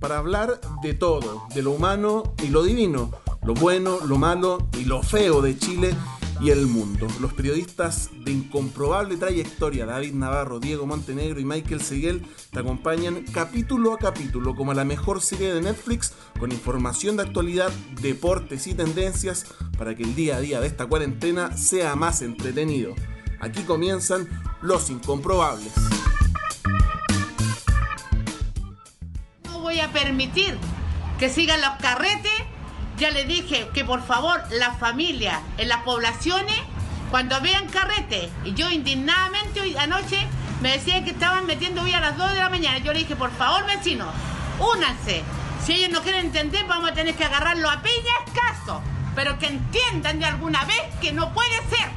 para hablar de todo, de lo humano y lo divino, lo bueno, lo malo y lo feo de Chile y el mundo. Los periodistas de incomprobable trayectoria, David Navarro, Diego Montenegro y Michael Seguel, te acompañan capítulo a capítulo como la mejor serie de Netflix con información de actualidad, deportes y tendencias para que el día a día de esta cuarentena sea más entretenido. Aquí comienzan los incomprobables. A permitir que sigan los carretes ya le dije que por favor las familias en las poblaciones, cuando vean carrete, y yo indignadamente hoy anoche me decían que estaban metiendo hoy a las 2 de la mañana. Yo le dije, por favor vecinos, únanse. Si ellos no quieren entender, vamos a tener que agarrarlo a piña escaso. Pero que entiendan de alguna vez que no puede ser.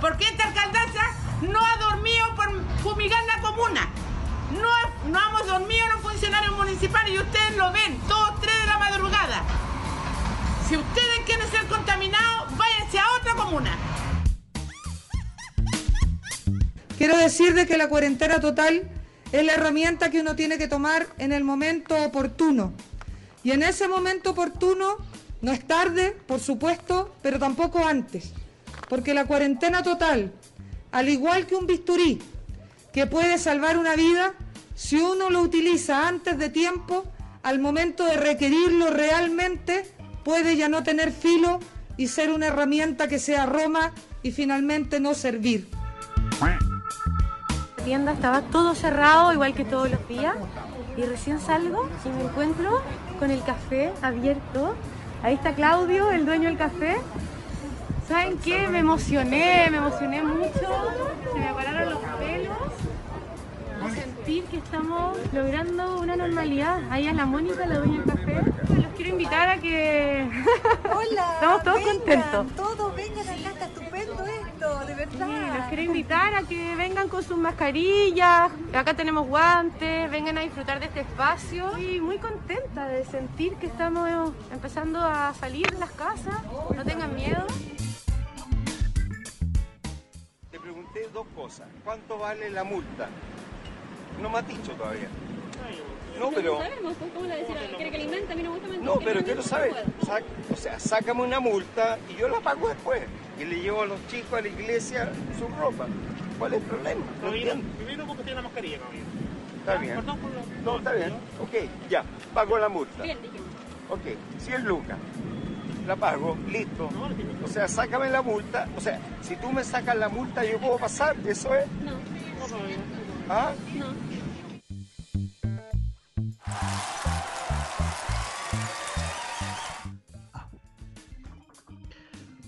Porque esta alcaldesa no ha dormido por fumigar la comuna. No, no hemos dormido los funcionarios municipales y ustedes lo ven, todos tres de la madrugada. Si ustedes quieren ser contaminados, váyanse a otra comuna. Quiero decir de que la cuarentena total es la herramienta que uno tiene que tomar en el momento oportuno. Y en ese momento oportuno no es tarde, por supuesto, pero tampoco antes. Porque la cuarentena total, al igual que un bisturí que puede salvar una vida, si uno lo utiliza antes de tiempo, al momento de requerirlo realmente, puede ya no tener filo y ser una herramienta que sea Roma y finalmente no servir. La tienda estaba todo cerrado, igual que todos los días, y recién salgo y me encuentro con el café abierto. Ahí está Claudio, el dueño del café. ¿Saben qué? Me emocioné, me emocioné mucho. Se me pararon los pelos. A sentir que estamos logrando una normalidad. Ahí es la Mónica, la dueña del café quiero invitar a que. Hola. Estamos todos contentos. Todos vengan acá, está estupendo esto, de verdad. Sí, los quiero invitar a que vengan con sus mascarillas. Acá tenemos guantes, vengan a disfrutar de este espacio. Estoy muy contenta de sentir que estamos empezando a salir de las casas. No tengan miedo. Te pregunté dos cosas. ¿Cuánto vale la multa? No me has dicho todavía. No, pero. sabemos, pues, ¿cómo le decir? ¿Quiere que le invente? A mí no me gusta mentir. No, pero quiero saber. o sea, sácame una multa y yo la pago después. Y le llevo a los chicos a la iglesia su ropa. ¿Cuál es el problema? No entiendo. Vivimos porque tiene la mascarilla, no Está bien. Perdón por No, está bien. Ok, ya. Pago la multa. Bien, dije. Ok, 100 lucas. La pago, listo. O sea, sácame la multa. O sea, si tú me sacas la multa, yo puedo pasar. ¿Eso es? No.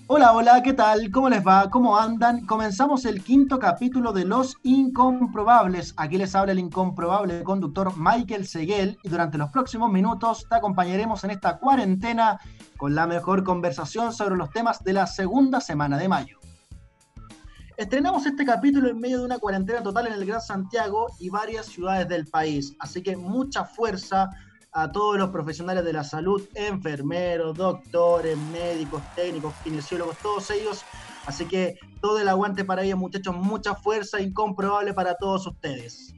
Hola, hola, ¿qué tal? ¿Cómo les va? ¿Cómo andan? Comenzamos el quinto capítulo de Los Incomprobables. Aquí les habla el incomprobable conductor Michael Seguel y durante los próximos minutos te acompañaremos en esta cuarentena con la mejor conversación sobre los temas de la segunda semana de mayo. Estrenamos este capítulo en medio de una cuarentena total en el Gran Santiago y varias ciudades del país, así que mucha fuerza, a todos los profesionales de la salud, enfermeros, doctores, médicos, técnicos, kinesiólogos, todos ellos. Así que todo el aguante para ellos, muchachos, mucha fuerza incomprobable para todos ustedes.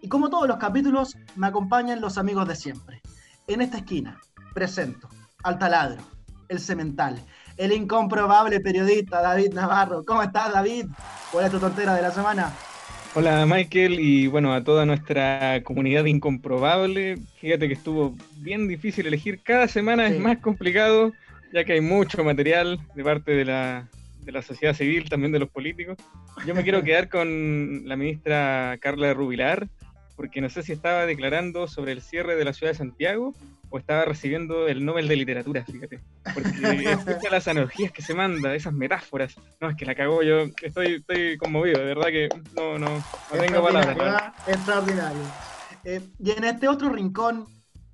Y como todos los capítulos, me acompañan los amigos de siempre. En esta esquina, presento al taladro, el cemental, el incomprobable periodista David Navarro. ¿Cómo estás, David? ¿Cuál es tu tortera de la semana? Hola Michael y bueno, a toda nuestra comunidad incomprobable. Fíjate que estuvo bien difícil elegir. Cada semana es más complicado, ya que hay mucho material de parte de la, de la sociedad civil, también de los políticos. Yo me quiero quedar con la ministra Carla Rubilar, porque no sé si estaba declarando sobre el cierre de la ciudad de Santiago o estaba recibiendo el Nobel de Literatura, fíjate. Porque escucha las analogías que se manda, esas metáforas. No, es que la cagó yo. Estoy, estoy conmovido, de verdad que no, no, no tengo palabras. Extraordinario. Eh, y en este otro rincón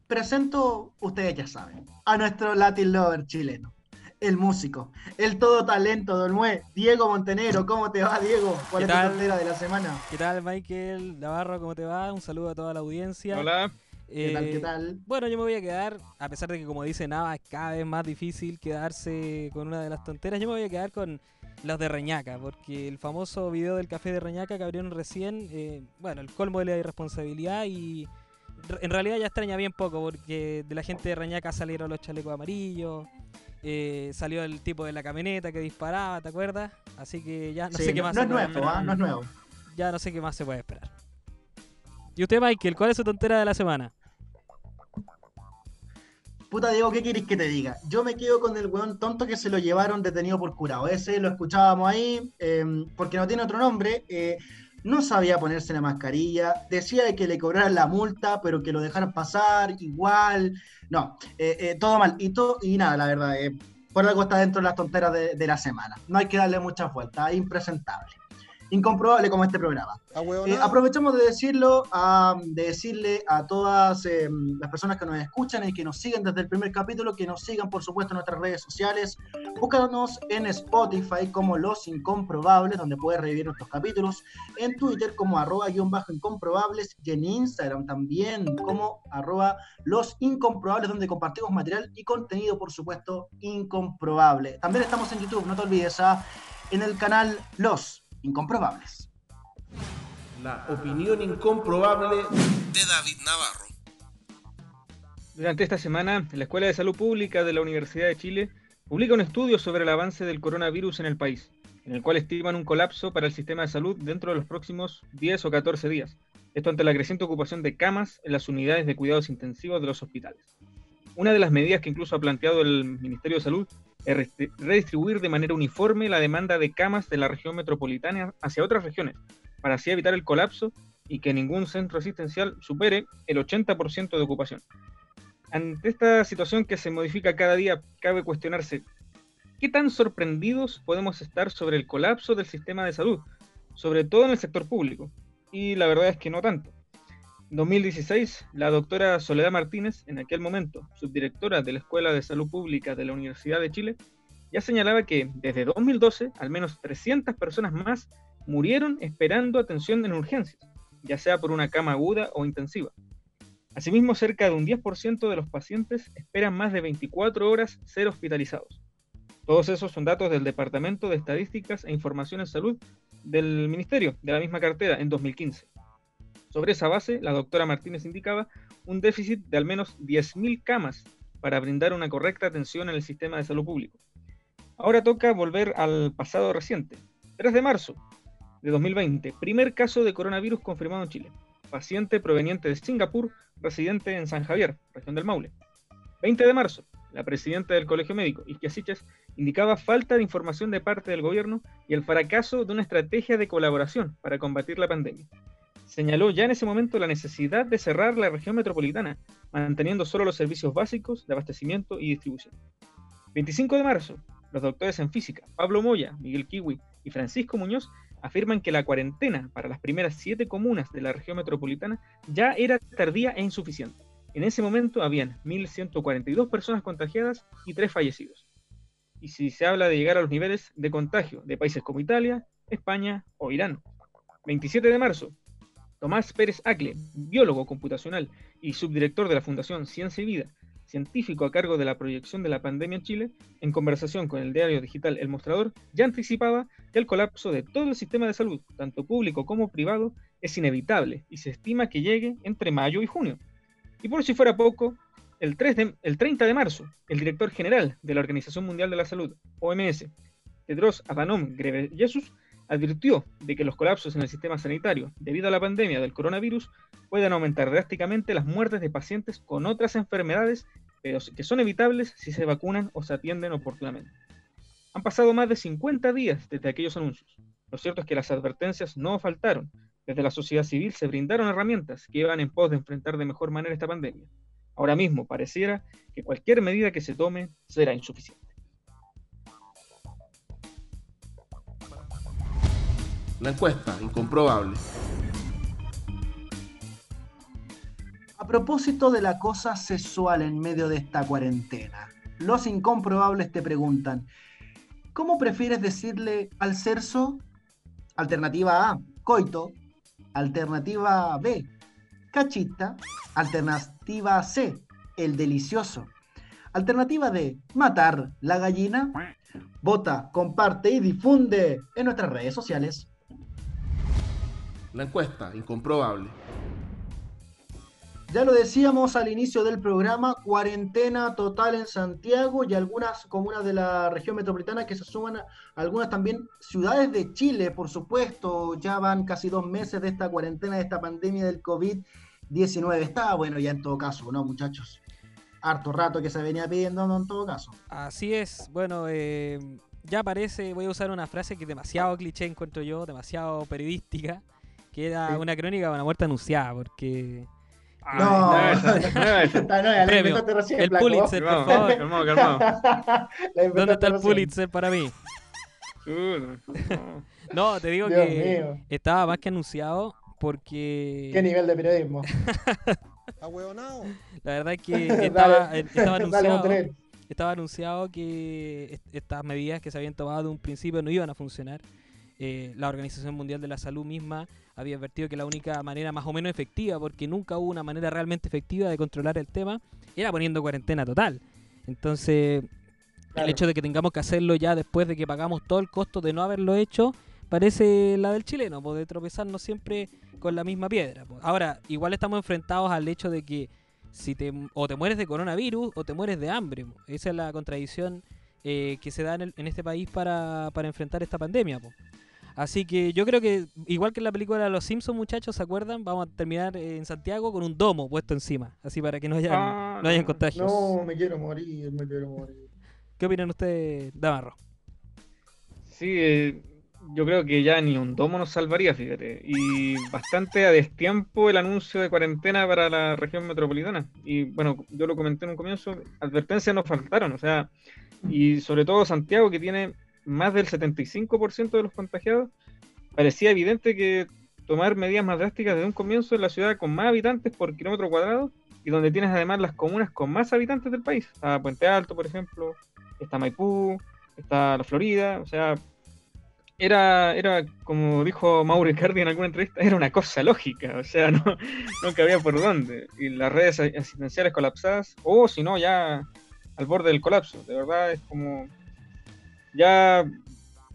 presento, ustedes ya saben, a nuestro Latin Lover chileno. El músico, el todo talento del Mue, Diego Montenegro. ¿Cómo te va, Diego? ¿Cuál es tu de la semana? ¿Qué tal, Michael Navarro? ¿Cómo te va? Un saludo a toda la audiencia. Hola. ¿Qué tal? ¿Qué tal? Eh, bueno, yo me voy a quedar, a pesar de que como dice Nava, es cada vez más difícil quedarse con una de las tonteras, yo me voy a quedar con los de Reñaca, porque el famoso video del café de Reñaca que abrieron recién, eh, bueno, el colmo de la irresponsabilidad y en realidad ya extraña bien poco, porque de la gente de Reñaca salieron los chalecos amarillos, eh, salió el tipo de la camioneta que disparaba, ¿te acuerdas? Así que ya no Sí, sé qué no- más no se es puede nuevo, esperar. ¿ah? No es nuevo. Ya no sé qué más se puede esperar. ¿Y usted, Michael, cuál es su tontera de la semana? Puta Diego, ¿qué quieres que te diga? Yo me quedo con el weón tonto que se lo llevaron detenido por curado. Ese lo escuchábamos ahí, eh, porque no tiene otro nombre. eh, no sabía ponerse la mascarilla. Decía de que le cobraran la multa, pero que lo dejaran pasar igual. No, eh, eh, todo mal. Y, todo, y nada, la verdad, eh, por algo está dentro de las tonteras de, de la semana. No hay que darle muchas vueltas, es impresentable. Incomprobable como este programa. Eh, aprovechamos de decirlo, a- de decirle a todas eh, las personas que nos escuchan y que nos siguen desde el primer capítulo, que nos sigan por supuesto en nuestras redes sociales. Búscanos en Spotify como Los Incomprobables, donde puedes revivir nuestros capítulos. En Twitter como arroba guion bajo incomprobables y en Instagram también como arroba Los Incomprobables, donde compartimos material y contenido por supuesto incomprobable. También estamos en YouTube, no te olvides, ah, en el canal Los Incomprobables. La opinión incomprobable de David Navarro. Durante esta semana, la Escuela de Salud Pública de la Universidad de Chile publica un estudio sobre el avance del coronavirus en el país, en el cual estiman un colapso para el sistema de salud dentro de los próximos 10 o 14 días. Esto ante la creciente ocupación de camas en las unidades de cuidados intensivos de los hospitales. Una de las medidas que incluso ha planteado el Ministerio de Salud redistribuir de manera uniforme la demanda de camas de la región metropolitana hacia otras regiones, para así evitar el colapso y que ningún centro asistencial supere el 80% de ocupación. Ante esta situación que se modifica cada día, cabe cuestionarse qué tan sorprendidos podemos estar sobre el colapso del sistema de salud, sobre todo en el sector público. Y la verdad es que no tanto. En 2016, la doctora Soledad Martínez, en aquel momento subdirectora de la Escuela de Salud Pública de la Universidad de Chile, ya señalaba que desde 2012 al menos 300 personas más murieron esperando atención en urgencias, ya sea por una cama aguda o intensiva. Asimismo, cerca de un 10% de los pacientes esperan más de 24 horas ser hospitalizados. Todos esos son datos del Departamento de Estadísticas e Información en Salud del Ministerio, de la misma cartera, en 2015. Sobre esa base, la doctora Martínez indicaba un déficit de al menos 10.000 camas para brindar una correcta atención en el sistema de salud público. Ahora toca volver al pasado reciente. 3 de marzo de 2020, primer caso de coronavirus confirmado en Chile. Paciente proveniente de Singapur, residente en San Javier, región del Maule. 20 de marzo, la presidenta del Colegio Médico, Isquia Siches, indicaba falta de información de parte del gobierno y el fracaso de una estrategia de colaboración para combatir la pandemia. Señaló ya en ese momento la necesidad de cerrar la región metropolitana, manteniendo solo los servicios básicos de abastecimiento y distribución. 25 de marzo, los doctores en física, Pablo Moya, Miguel Kiwi y Francisco Muñoz, afirman que la cuarentena para las primeras siete comunas de la región metropolitana ya era tardía e insuficiente. En ese momento habían 1.142 personas contagiadas y 3 fallecidos. Y si se habla de llegar a los niveles de contagio de países como Italia, España o Irán. 27 de marzo, Tomás Pérez Acle, biólogo computacional y subdirector de la Fundación Ciencia y Vida, científico a cargo de la proyección de la pandemia en Chile, en conversación con el diario digital El Mostrador, ya anticipaba que el colapso de todo el sistema de salud, tanto público como privado, es inevitable y se estima que llegue entre mayo y junio. Y por si fuera poco, el, 3 de- el 30 de marzo, el director general de la Organización Mundial de la Salud, OMS, Tedros Adhanom Ghebreyesus, advirtió de que los colapsos en el sistema sanitario debido a la pandemia del coronavirus pueden aumentar drásticamente las muertes de pacientes con otras enfermedades, pero que son evitables si se vacunan o se atienden oportunamente. Han pasado más de 50 días desde aquellos anuncios. Lo cierto es que las advertencias no faltaron. Desde la sociedad civil se brindaron herramientas que iban en pos de enfrentar de mejor manera esta pandemia. Ahora mismo pareciera que cualquier medida que se tome será insuficiente. La encuesta, incomprobable. A propósito de la cosa sexual en medio de esta cuarentena, los incomprobables te preguntan, ¿cómo prefieres decirle al cerso? Alternativa A, coito. Alternativa B, cachita. Alternativa C, el delicioso. Alternativa D, matar la gallina. Vota, comparte y difunde en nuestras redes sociales. La encuesta, incomprobable. Ya lo decíamos al inicio del programa, cuarentena total en Santiago y algunas comunas de la región metropolitana que se suman, a- algunas también ciudades de Chile, por supuesto, ya van casi dos meses de esta cuarentena, de esta pandemia del COVID-19. Está bueno ya en todo caso, ¿no, muchachos? Harto rato que se venía pidiendo, ¿no? En todo caso. Así es, bueno, eh, ya parece, voy a usar una frase que es demasiado cliché, encuentro yo, demasiado periodística, que era Sí. una crónica de una muerte anunciada, porque... Ay, No. El. Pulitzer, por favor. calmado, calmado. ¿Dónde está el. Pulitzer para mí? No. No, te digo Dios que mío. estaba más que anunciado porque... ¿Qué nivel de periodismo? La verdad es que estaba, eh, estaba Dale, anunciado, Montaner. estaba anunciado que est- estas medidas que se habían tomado de un principio no iban a funcionar. Eh, la Organización Mundial de la Salud misma había advertido que la única manera más o menos efectiva, porque nunca hubo una manera realmente efectiva de controlar el tema, era poniendo cuarentena total. Entonces, Claro. el hecho de que tengamos que hacerlo ya después de que pagamos todo el costo de no haberlo hecho, parece la del chileno, pues, de tropezarnos siempre con la misma piedra. pues. Ahora, igual estamos enfrentados al hecho de que si te, o te mueres de coronavirus o te mueres de hambre. pues. Esa es la contradicción eh, que se da en, el- en este país para, para enfrentar esta pandemia. Así que yo creo que, igual que en la película de Los Simpsons, muchachos, ¿se acuerdan? Vamos a terminar en Santiago con un domo puesto encima, así para que no hayan, Ah, no hayan contagios. No, me quiero morir, me quiero morir. ¿Qué opinan ustedes, Damarro? Sí, eh, yo creo que ya ni un domo nos salvaría, fíjate. Y bastante a destiempo el anuncio de cuarentena para la región metropolitana. Y bueno, yo lo comenté en un comienzo, advertencias nos faltaron, o sea, y sobre todo Santiago, que tiene más del 75% de los contagiados, parecía evidente que tomar medidas más drásticas desde un comienzo en la ciudad con más habitantes por kilómetro cuadrado y donde tienes además las comunas con más habitantes del país. Está Puente Alto, por ejemplo, está Maipú, está la Florida, o sea, era, era como dijo Mauro Icardi en alguna entrevista, era una cosa lógica, o sea, no, no cabía por dónde. Y las redes asistenciales colapsadas, o si no, ya al borde del colapso. De verdad es como ya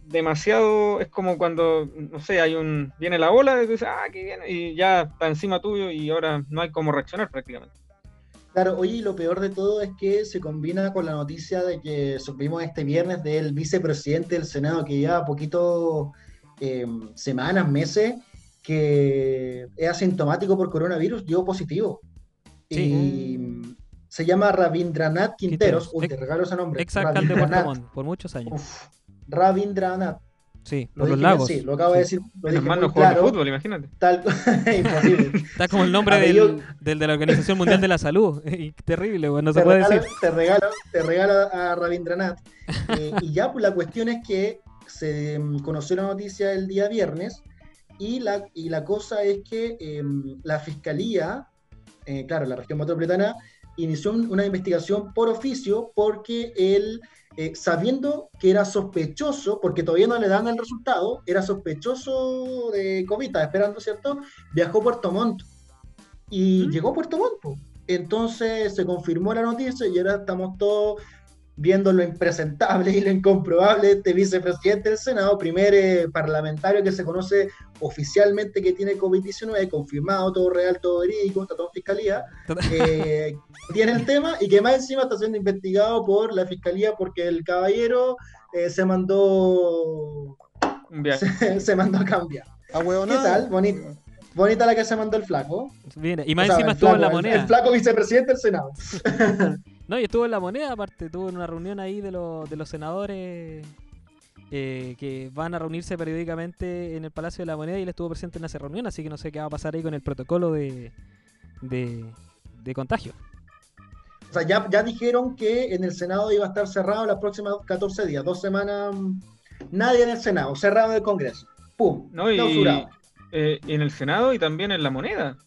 demasiado, es como cuando, no sé, hay un, viene la ola y tú dices, ah, que viene, y ya está encima tuyo y ahora no hay cómo reaccionar prácticamente. Claro, oye, y lo peor de todo es que se combina con la noticia de que supimos este viernes del vicepresidente del Senado que lleva poquito eh, semanas, meses, que es asintomático por coronavirus, dio positivo. Sí. Y se llama Rabindranath Quinteros. Quinteros. Uy, te regalo ese nombre. Ex alcalde de por muchos años. Uf, Rabindranath. Sí, Lo por los lagos. Sí, lo acabo de decir. Lo dije muy claro. fútbol, imagínate. Tal... Imposible. Está como el nombre del, del de la Organización Mundial de la Salud. Terrible, bueno, no se te puede regalo, decir. Te regalo, te regalo a Rabindranath. Eh, y ya, pues la cuestión es que se mm, conoció la noticia el día viernes y la, y la cosa es que em, la fiscalía, eh, claro, la región metropolitana, inició un- una investigación por oficio porque él, eh, sabiendo que era sospechoso, porque todavía no le dan el resultado, era sospechoso de COVID, esperando, ¿cierto? Viajó a Puerto Montt y llegó a Puerto Montt. Entonces se confirmó la noticia y ahora estamos todos viendo lo impresentable y lo incomprobable de este vicepresidente del Senado, primer eh, parlamentario que se conoce oficialmente que tiene COVID-19, confirmado, todo real, todo verídico, está todo en fiscalía, eh, tiene el tema y que más encima está siendo investigado por la fiscalía porque el caballero eh, se mandó se, se mandó a cambiar. ¿Qué tal? Bonita, bonita la que se mandó el flaco. Mira, y más O sea, encima estuvo en la el- moneda. El, flaco vicepresidente del Senado. No, y estuvo en la moneda, aparte, estuvo en una reunión ahí de, los de los senadores eh, que van a reunirse periódicamente en el Palacio de la Moneda y él estuvo presente en esa reunión, así que no sé qué va a pasar ahí con el protocolo de, de, de contagio. O sea, ya, ya dijeron que en el Senado iba a estar cerrado las próximas 14 días, dos semanas. mm, Nadie en el Senado, cerrado en el Congreso. ¡Pum! No, y clausurado. eh, en el Senado y también en la moneda.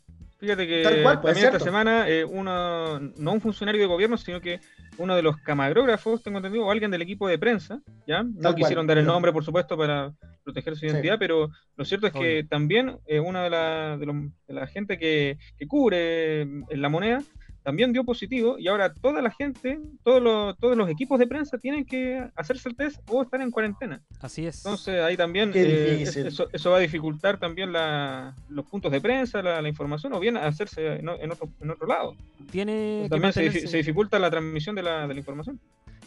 Fíjate que cual, pues, también esta semana eh, uno, no un funcionario de gobierno, sino que uno de los camarógrafos, tengo entendido, o alguien del equipo de prensa, ¿ya? No Tal quisieron cual. dar el nombre, por supuesto, para proteger su Sí. identidad, pero lo cierto es que también eh, una de la, de, los- de la gente que, que cubre en la moneda también dio positivo y ahora toda la gente, todos los, todos los equipos de prensa tienen que hacerse el test o estar en cuarentena. Así es. Entonces ahí también eh, eso, eso va a dificultar también la- los puntos de prensa, la, la información o bien hacerse en, otro, en otro lado. Tiene que, También se, difi- mantenerse, se dificulta la transmisión de la, de la información.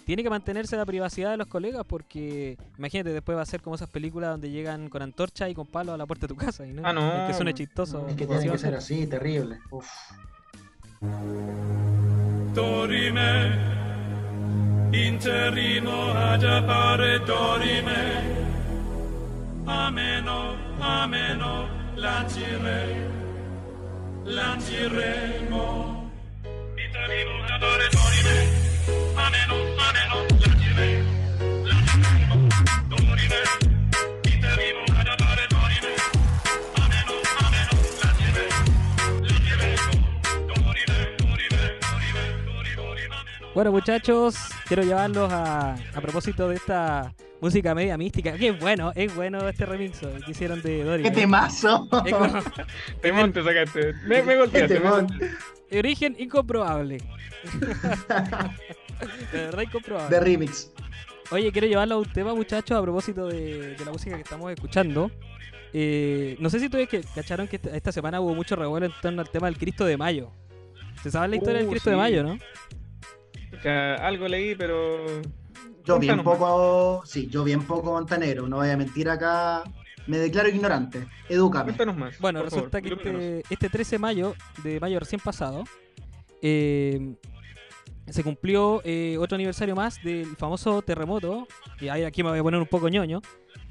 tiene que mantenerse la privacidad de los colegas porque imagínate, después va a ser como esas películas donde llegan con antorcha y con palo a la puerta de tu casa. Y no, Ah, no. es que suene chistoso. Es que tiene que ser. así, terrible. Uf. Dorime, interrimo ad appare dorime. Ameno, ameno, lancire, lanciremo. Interrimo ad appare dorime. Ameno, ameno, lancire, lanciremo. Dorime, Bueno, muchachos, quiero llevarlos a, a propósito de esta música media mística. Que es bueno, es bueno este remix que hicieron de Dory. ¡Qué temazo! Es como- Temón te sacaste. Me, me ¡Qué golpeaste. origen incomprobable. de verdad incomprobable. De remix. Oye, quiero llevarlo a un tema, muchachos, a propósito de, de la música que estamos escuchando. Eh, no sé si ustedes que cacharon que esta, semana hubo mucho revuelo en torno al tema del Cristo de Mayo. ¿Se sabe la historia del Uh, Cristo de. Mayo, no? Algo leí, pero. Yo bien poco, sí, yo bien poco montanero, no voy a mentir acá. Me declaro ignorante. Edúcame. Cuéntanos más. Bueno, resulta favor, que este, este 13 de mayo, de mayo recién pasado, eh, se cumplió eh, otro aniversario más del famoso terremoto, y ahí aquí me voy a poner un poco ñoño,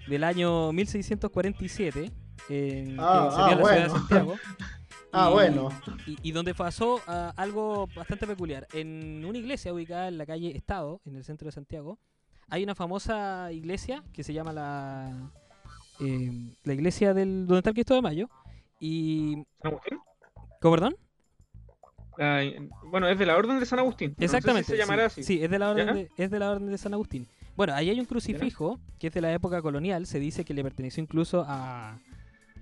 del año 1647, en, Ah, que se dio ah, en la ciudad de. Santiago. Ah, Y- bueno. Y, y donde pasó ah, algo bastante peculiar. En una iglesia ubicada en la calle Estado, en el centro de Santiago, hay una famosa iglesia que se llama la, eh, la iglesia del donde está el Cristo de Mayo. Y. ¿San Agustín? ¿Cómo, perdón? Ah, bueno, es de la Orden de San Agustín. No sé si Exactamente. se llamará sí, así. sí, es de la orden de, es de la orden de San Agustín. Bueno, ahí hay un crucifijo que es de la época colonial. Se dice que le perteneció incluso a,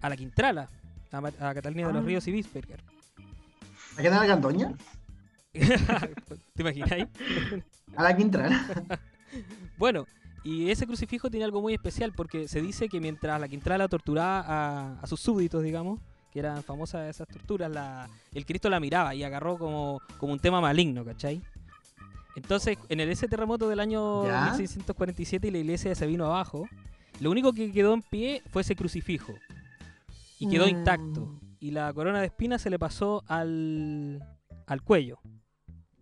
a la Quintrala, a, Catalina de los Ah. Ríos y Bisberger. ¿A qué tal Cantoña? ¿Te imagináis? A la Quintrala. Bueno, y ese crucifijo tiene algo muy especial porque se dice que mientras la Quintrala torturaba a, a sus súbditos, digamos, que eran famosas esas torturas, la, el Cristo la miraba y agarró como, como un tema maligno, ¿cachai? Entonces, en el, ese terremoto del año ¿Ya? 1647 y la iglesia se vino abajo, lo único que quedó en pie fue ese crucifijo. Y quedó Mm. intacto. Y la corona de espinas se le pasó al, al cuello.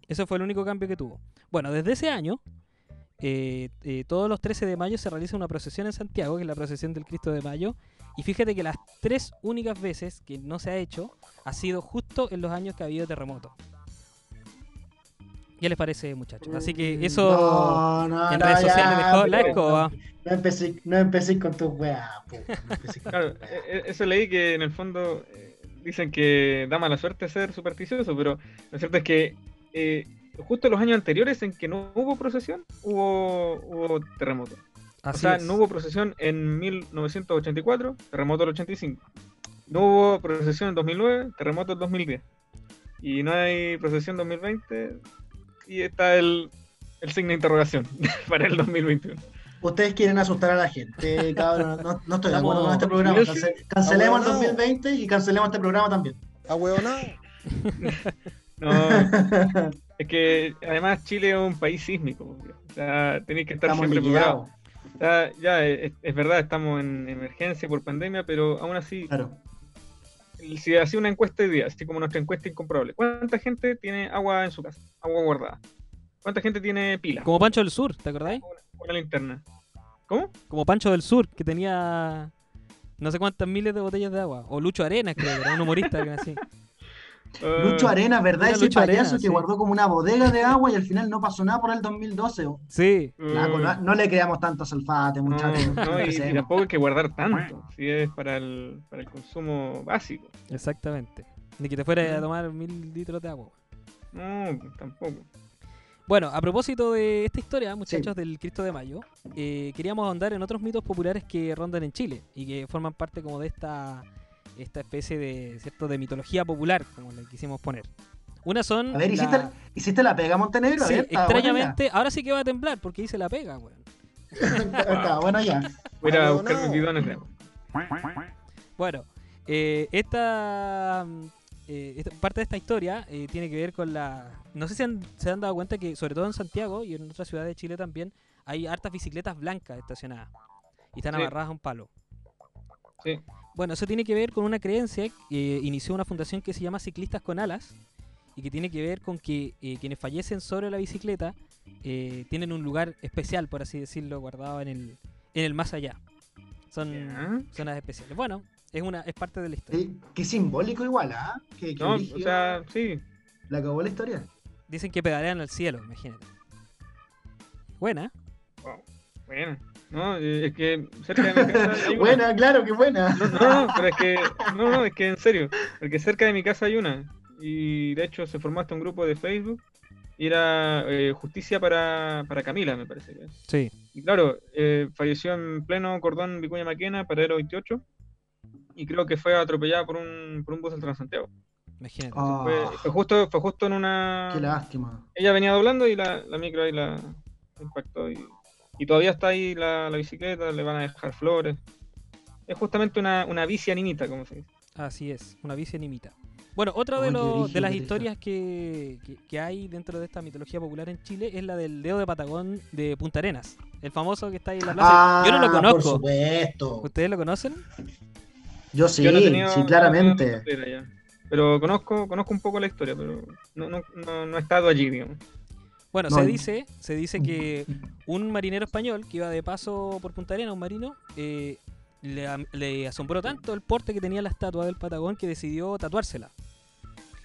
Ese fue el único cambio que tuvo. Bueno, desde ese año, eh, eh, todos los 13 de mayo se realiza una procesión en Santiago, que es la procesión del Cristo de Mayo. Y fíjate que las tres únicas veces que no se ha hecho ha sido justo en los años que ha habido terremoto. ¿Qué les parece, muchachos? Así que eso No, no, en no, redes ya, sociales dejó la escoba. No empecé, no empecé con tu weá, Claro, e- e- eso leí que en el fondo eh, dicen que da mala suerte ser supersticioso, pero lo cierto es que eh, justo los años anteriores en que no hubo procesión, hubo, hubo terremoto. Así o sea, es. no hubo procesión en 1984, terremoto el 85. No hubo procesión en 2009, terremoto el 2010. Y no hay procesión 2020 y está el, el signo de interrogación para el 2021. Ustedes quieren asustar a la gente, cabrón. No, no estoy de acuerdo con este programa. Cancelemos el Ahueonao. 2020 y cancelemos este programa también. Ahueonado. No, es que además Chile es un país sísmico. O sea, tenéis que estar Estamos siempre preparados. O sea, ya es, es verdad, estamos en emergencia por pandemia, pero aún así, Claro. Si hacía una encuesta hoy día, así como nuestra encuesta incomprobable, ¿cuánta gente tiene agua en su casa? Agua guardada. ¿Cuánta gente tiene pila? Como Pancho del Sur, ¿te acordáis? Una, una linterna. ¿Cómo? Como Pancho del Sur, que tenía no sé cuántas miles de botellas de agua. O Lucho Arenas, creo que era un humorista que así. Eh, Lucho Arena, ¿verdad? Ese Lucho payaso Arena, que sí. guardó como una bodega de agua y al final no pasó nada por el 2012. Sí. Flaco, no, no le creamos tanto a Salfate, Mm. No, muchachos. no, y, tampoco hay que guardar tanto, si es para el, para el consumo básico. Exactamente. Ni que te fuera a tomar mil litros de agua. No, tampoco. Bueno, a propósito de esta historia, muchachos, del Cristo de Mayo, eh, queríamos ahondar en otros mitos populares que rondan en Chile y que forman parte como de esta, esta especie de, ¿cierto? de mitología popular, como le quisimos poner. Una son. A ver, ¿hiciste, la- ¿hiciste la pega, Montenegro? A ver, extrañamente, ahora sí que va a temblar porque hice la pega, weón. bueno ya. Voy a buscar no. bidones de agua. Bueno, eh, esta, eh, esta- parte de esta historia eh, tiene que ver con la... No sé si han- se han dado cuenta que, sobre todo en Santiago y en otras ciudades de Chile también, hay hartas bicicletas blancas estacionadas y están Sí. amarradas a un palo. Sí. Bueno, eso tiene que ver con una creencia que inició una fundación que se llama Ciclistas con Alas y que tiene que ver con que eh, quienes fallecen sobre la bicicleta eh, tienen un lugar especial, por así decirlo, guardado en el, en el más allá. Son zonas especiales. Bueno, es una es parte de la historia. Eh, Qué simbólico igual, ¿ah? Qué, qué No, o sea, sí. ¿Le acabó la historia? Dicen que pedalean al cielo, imagínate. Buena. Bueno, no, es que cerca de mi casa hay una. Buena, claro que buena. No, no, no, pero es que, no, no, es que en serio, porque cerca de mi casa hay una, y de hecho se formó hasta un grupo de Facebook, y era eh, Justicia para, para Camila, me parece. Sí. Y claro, eh, falleció en pleno cordón Vicuña Maquena, paradero 28, y creo que fue atropellada por un, por un bus del Transantiago. Imagínate. Ah, Fue, fue justo, fue justo en una... qué lástima. Ella venía doblando y la, la micro ahí la impactó y, y todavía está ahí la, la bicicleta, le van a dejar flores. Es justamente una, una bici animita, como se dice. Así es, una bici animita. Bueno, otra Oh, de, brígido, de las historias que, que- que hay dentro de esta mitología popular en Chile es la del dedo de Patagón de Punta Arenas. El famoso que está ahí en la plaza. Ah, Yo no lo Por conozco. supuesto. ¿Ustedes lo conocen? Yo sí, Yo no sí, claramente. Pero conozco, conozco un poco la historia, pero no, no, no, no he estado allí, digamos. Bueno, No, se dice, se dice que un marinero español que iba de paso por Punta Arenas, un marino, eh, le, asombró tanto el porte que tenía la estatua del Patagón que decidió tatuársela.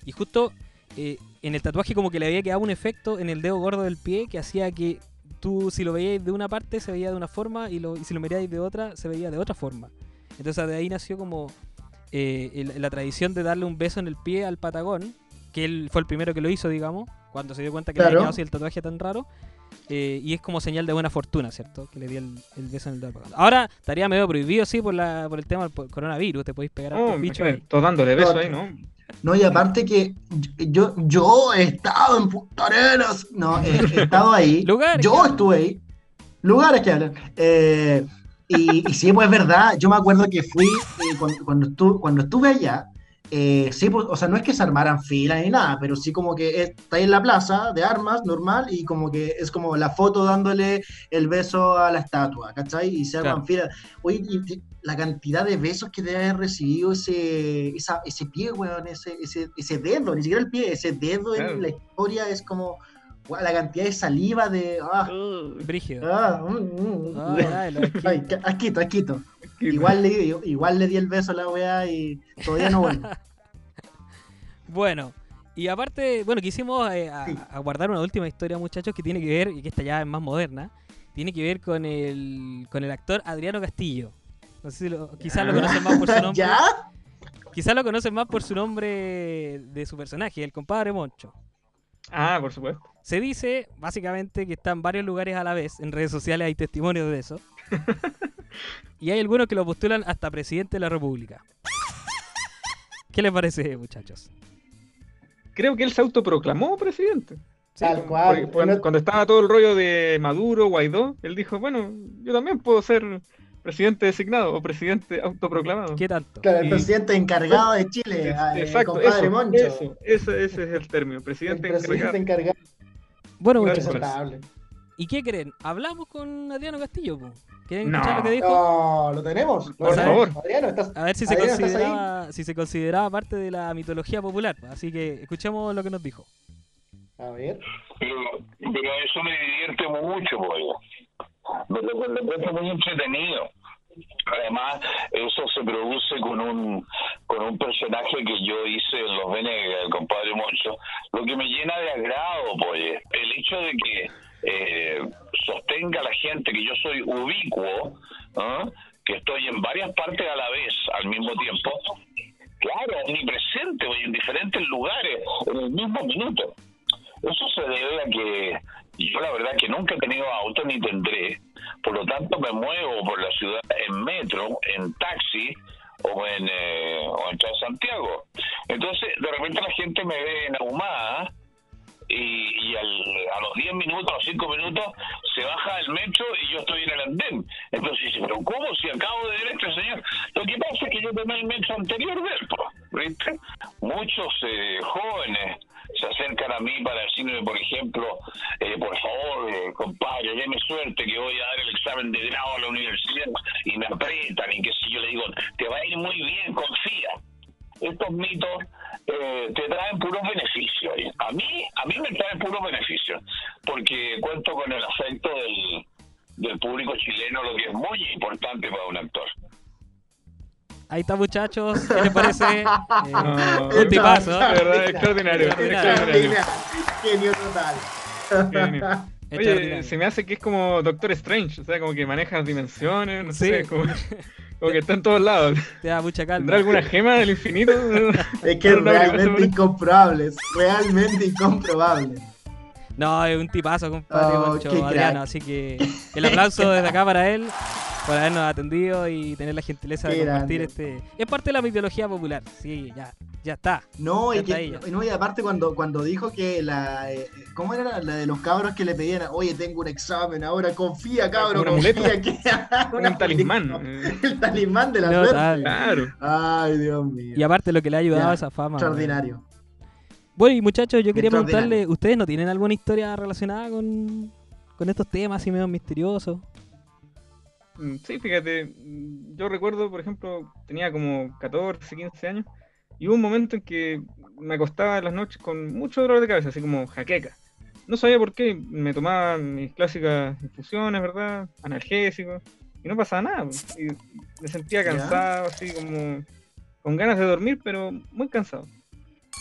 Y justo eh, en el tatuaje como que le había quedado un efecto en el dedo gordo del pie que hacía que tú si lo veías de una parte se veía de una forma y, lo, y si lo miráis de otra se veía de otra forma. Entonces de ahí nació como eh, el- la tradición de darle un beso en el pie al Patagón, que él fue el primero que lo hizo, digamos, cuando se dio cuenta que le había Claro. quedado así el tatuaje tan raro. eh, y es como señal de buena fortuna, ¿cierto? Que le dio el, el beso en el dedo. Ahora estaría medio prohibido, sí, por, la, por el tema del coronavirus. Te podéis pegar a Oh, imagínate, ahí. todos dándole besos No, ahí, ¿no? No, y aparte que yo, yo he estado en Punta Arenas. No, he, he estado ahí. Lugares yo estuve ahí. Lugares que hablan. Eh, y, y sí, pues es verdad. Yo me acuerdo que fui eh, cuando, cuando, estuve, cuando estuve allá. Eh, sí, pues, o sea, no es que se armaran filas ni nada, pero sí como que está ahí en la plaza de armas normal y como que es como la foto dándole el beso a la estatua, ¿cachai? Y se arman Claro. filas. Oye, y- y la cantidad de besos que debe haber recibido ese, esa- ese pie, weón, ese, ese, ese dedo, ni siquiera el pie, ese dedo Claro. en la historia es como la cantidad de saliva de... Ah, Brígido. ah, mm, mm, Ay, ay, asquito, asquito. Igual le, igual le di el beso a la weá y todavía no vuelve. Bueno, y aparte, bueno, quisimos eh, a, Sí. a guardar una última historia, muchachos, que tiene que ver, y que esta ya es más moderna, tiene que ver con el, con el actor Adriano Castillo. No sé si lo, quizás lo conocen más por su nombre. ¿Ya? Quizás lo conocen más por su nombre de su personaje, el compadre Moncho. Ah, por supuesto. Se dice, básicamente, que está en varios lugares a la vez. En redes sociales hay testimonios de eso. y hay algunos que lo postulan hasta presidente de la República. ¿Qué les parece, muchachos? Creo que él se autoproclamó presidente. Tal Porque- cual. porque cuando, cuando estaba todo el rollo de Maduro, Guaidó, él dijo, bueno, yo también puedo ser presidente designado o presidente autoproclamado. ¿Qué tanto? Claro, el Y- presidente encargado de Chile, Es- el Exacto, compadre eso, Moncho. eso, ese, ese es el término, el presidente, encargado. encargado. Bueno, Gracias. muchachos. ¿Y qué creen? ¿Hablamos con Adriano Castillo? po? ¿Quieren No. escuchar lo que dijo? No, lo tenemos. Por favor. Adriano, estás, A ver si se, Adriano, ¿estás ahí? consideraba, si se consideraba parte de la mitología popular. Así que escuchemos lo que nos dijo. A ver. pero, pero eso me divierte mucho, pues. Me lo encuentro muy entretenido. Además, eso se produce con un con un personaje que yo hice en Los Venegas, el compadre Moncho, lo que me llena de agrado, pues. El hecho de que eh, sostenga a la gente que yo soy ubicuo, que estoy en varias partes a la vez, al mismo tiempo, claro, omnipresente, pues, en diferentes lugares, en el mismo minuto. Eso se debe a que yo la verdad que nunca he tenido auto ni tendré, por lo tanto me muevo por la ciudad en metro, en taxi o en, eh, o en Transantiago. Entonces, de repente la gente me ve en ahumada y, y al- a los 10 minutos, a los 5 minutos, se baja del metro y yo estoy en el andén. Entonces dice, pero ¿cómo si acabo de ver este señor? Lo que pasa es que yo tomé el metro anterior de. Muchos eh, jóvenes se acercan a mí para decirme, por ejemplo, eh, por favor, eh, compadre, déme suerte que voy a dar el examen de grado a la universidad y me apretan y qué sé yo, le digo, te va a ir muy bien, confía estos mitos eh, te traen puros beneficios. ¿eh? A mí, a mí me traen puros beneficios, porque cuento con el afecto del, del público chileno, lo que es muy importante para un actor. Ahí está, muchachos. ¿Qué les parece? Eh, No, un tipazo. de verdad, extraordinario, extraordinario. Genio total. Genio. Oye, se me hace que es como Doctor Strange, o sea, como que maneja dimensiones, no Sí. sé, como, como que está en todos lados. Te da mucha calma. ¿Tendrá alguna gema del infinito? Es que es realmente incomprobable, es realmente incomprobable. No, es un tipazo, compadre Oh. Adriano. Así que el aplauso desde acá para él, por habernos atendido y tener la gentileza de compartir grande. este. Es parte de la mitología popular. Sí, ya, ya está. No, Ya y, está que, no, y aparte cuando, cuando dijo que la... eh, ¿Cómo era la, de los cabros que le pedían? Oye, tengo un examen ahora, confía, cabro, Una confía. muleta. Que, Un talismán. el talismán de la No, suerte. Claro. Ay, Dios mío. Y aparte lo que le ha ayudado Ya, a esa fama. Extraordinario. Bueno, y muchachos, yo quería preguntarle, ¿ustedes no tienen alguna historia relacionada con, con estos temas así medio misteriosos? Mm, Sí, fíjate, mm, yo recuerdo, por ejemplo, tenía como 14, 15 años, y hubo un momento en que me acostaba en las noches con mucho dolor de cabeza, así como jaqueca. No sabía por qué, me tomaba mis clásicas infusiones, ¿verdad? Analgésicos, y no pasaba nada. pues, Y me sentía cansado, así como con ganas de dormir, pero muy cansado.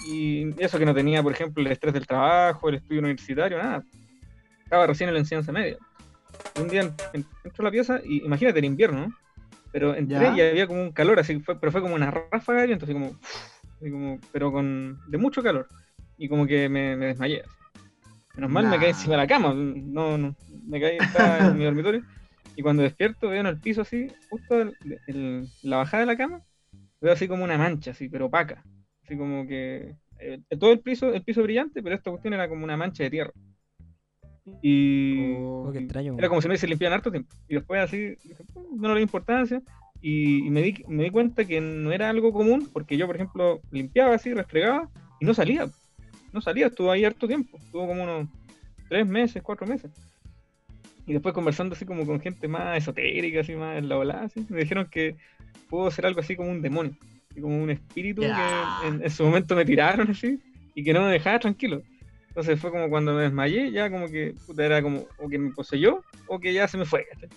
Y eso que no tenía, por ejemplo, el estrés del trabajo, el estudio universitario, nada. Estaba recién en la enseñanza media. Un día en- en- entro a la pieza y imagínate el invierno, ¿no? Pero entré Ya. y había como un calor, así fue, pero fue como una ráfaga de viento, así como, así como, pero con de mucho calor. Y como que me, me desmayé. así. Menos mal me caí encima de la cama, no, no, me caí, estaba en mi dormitorio. Y cuando despierto veo en el piso así, justo el- el- la bajada de la cama, veo así como una mancha, así, pero opaca. Así como que eh, todo el piso, el piso brillante, pero esta cuestión era como una mancha de tierra. Y Oh, qué extraño. era como si no se limpiaban harto tiempo. Y después así, "Mm, no le doy importancia. Y, y me, di, me di cuenta que no era algo común, porque yo, por ejemplo, limpiaba así, restregaba, y no salía. No salía, estuvo ahí harto tiempo. Estuvo como unos tres meses, cuatro meses. Y después conversando así como con gente más esotérica, así más en la así, me dijeron que pudo ser algo así como un demonio, así como un espíritu Ya. que en, en su momento me tiraron así y que no me dejaba tranquilo. Entonces fue como cuando me desmayé, ya como que puta, era como o que me poseyó o que ya se me fue. ¿cachai?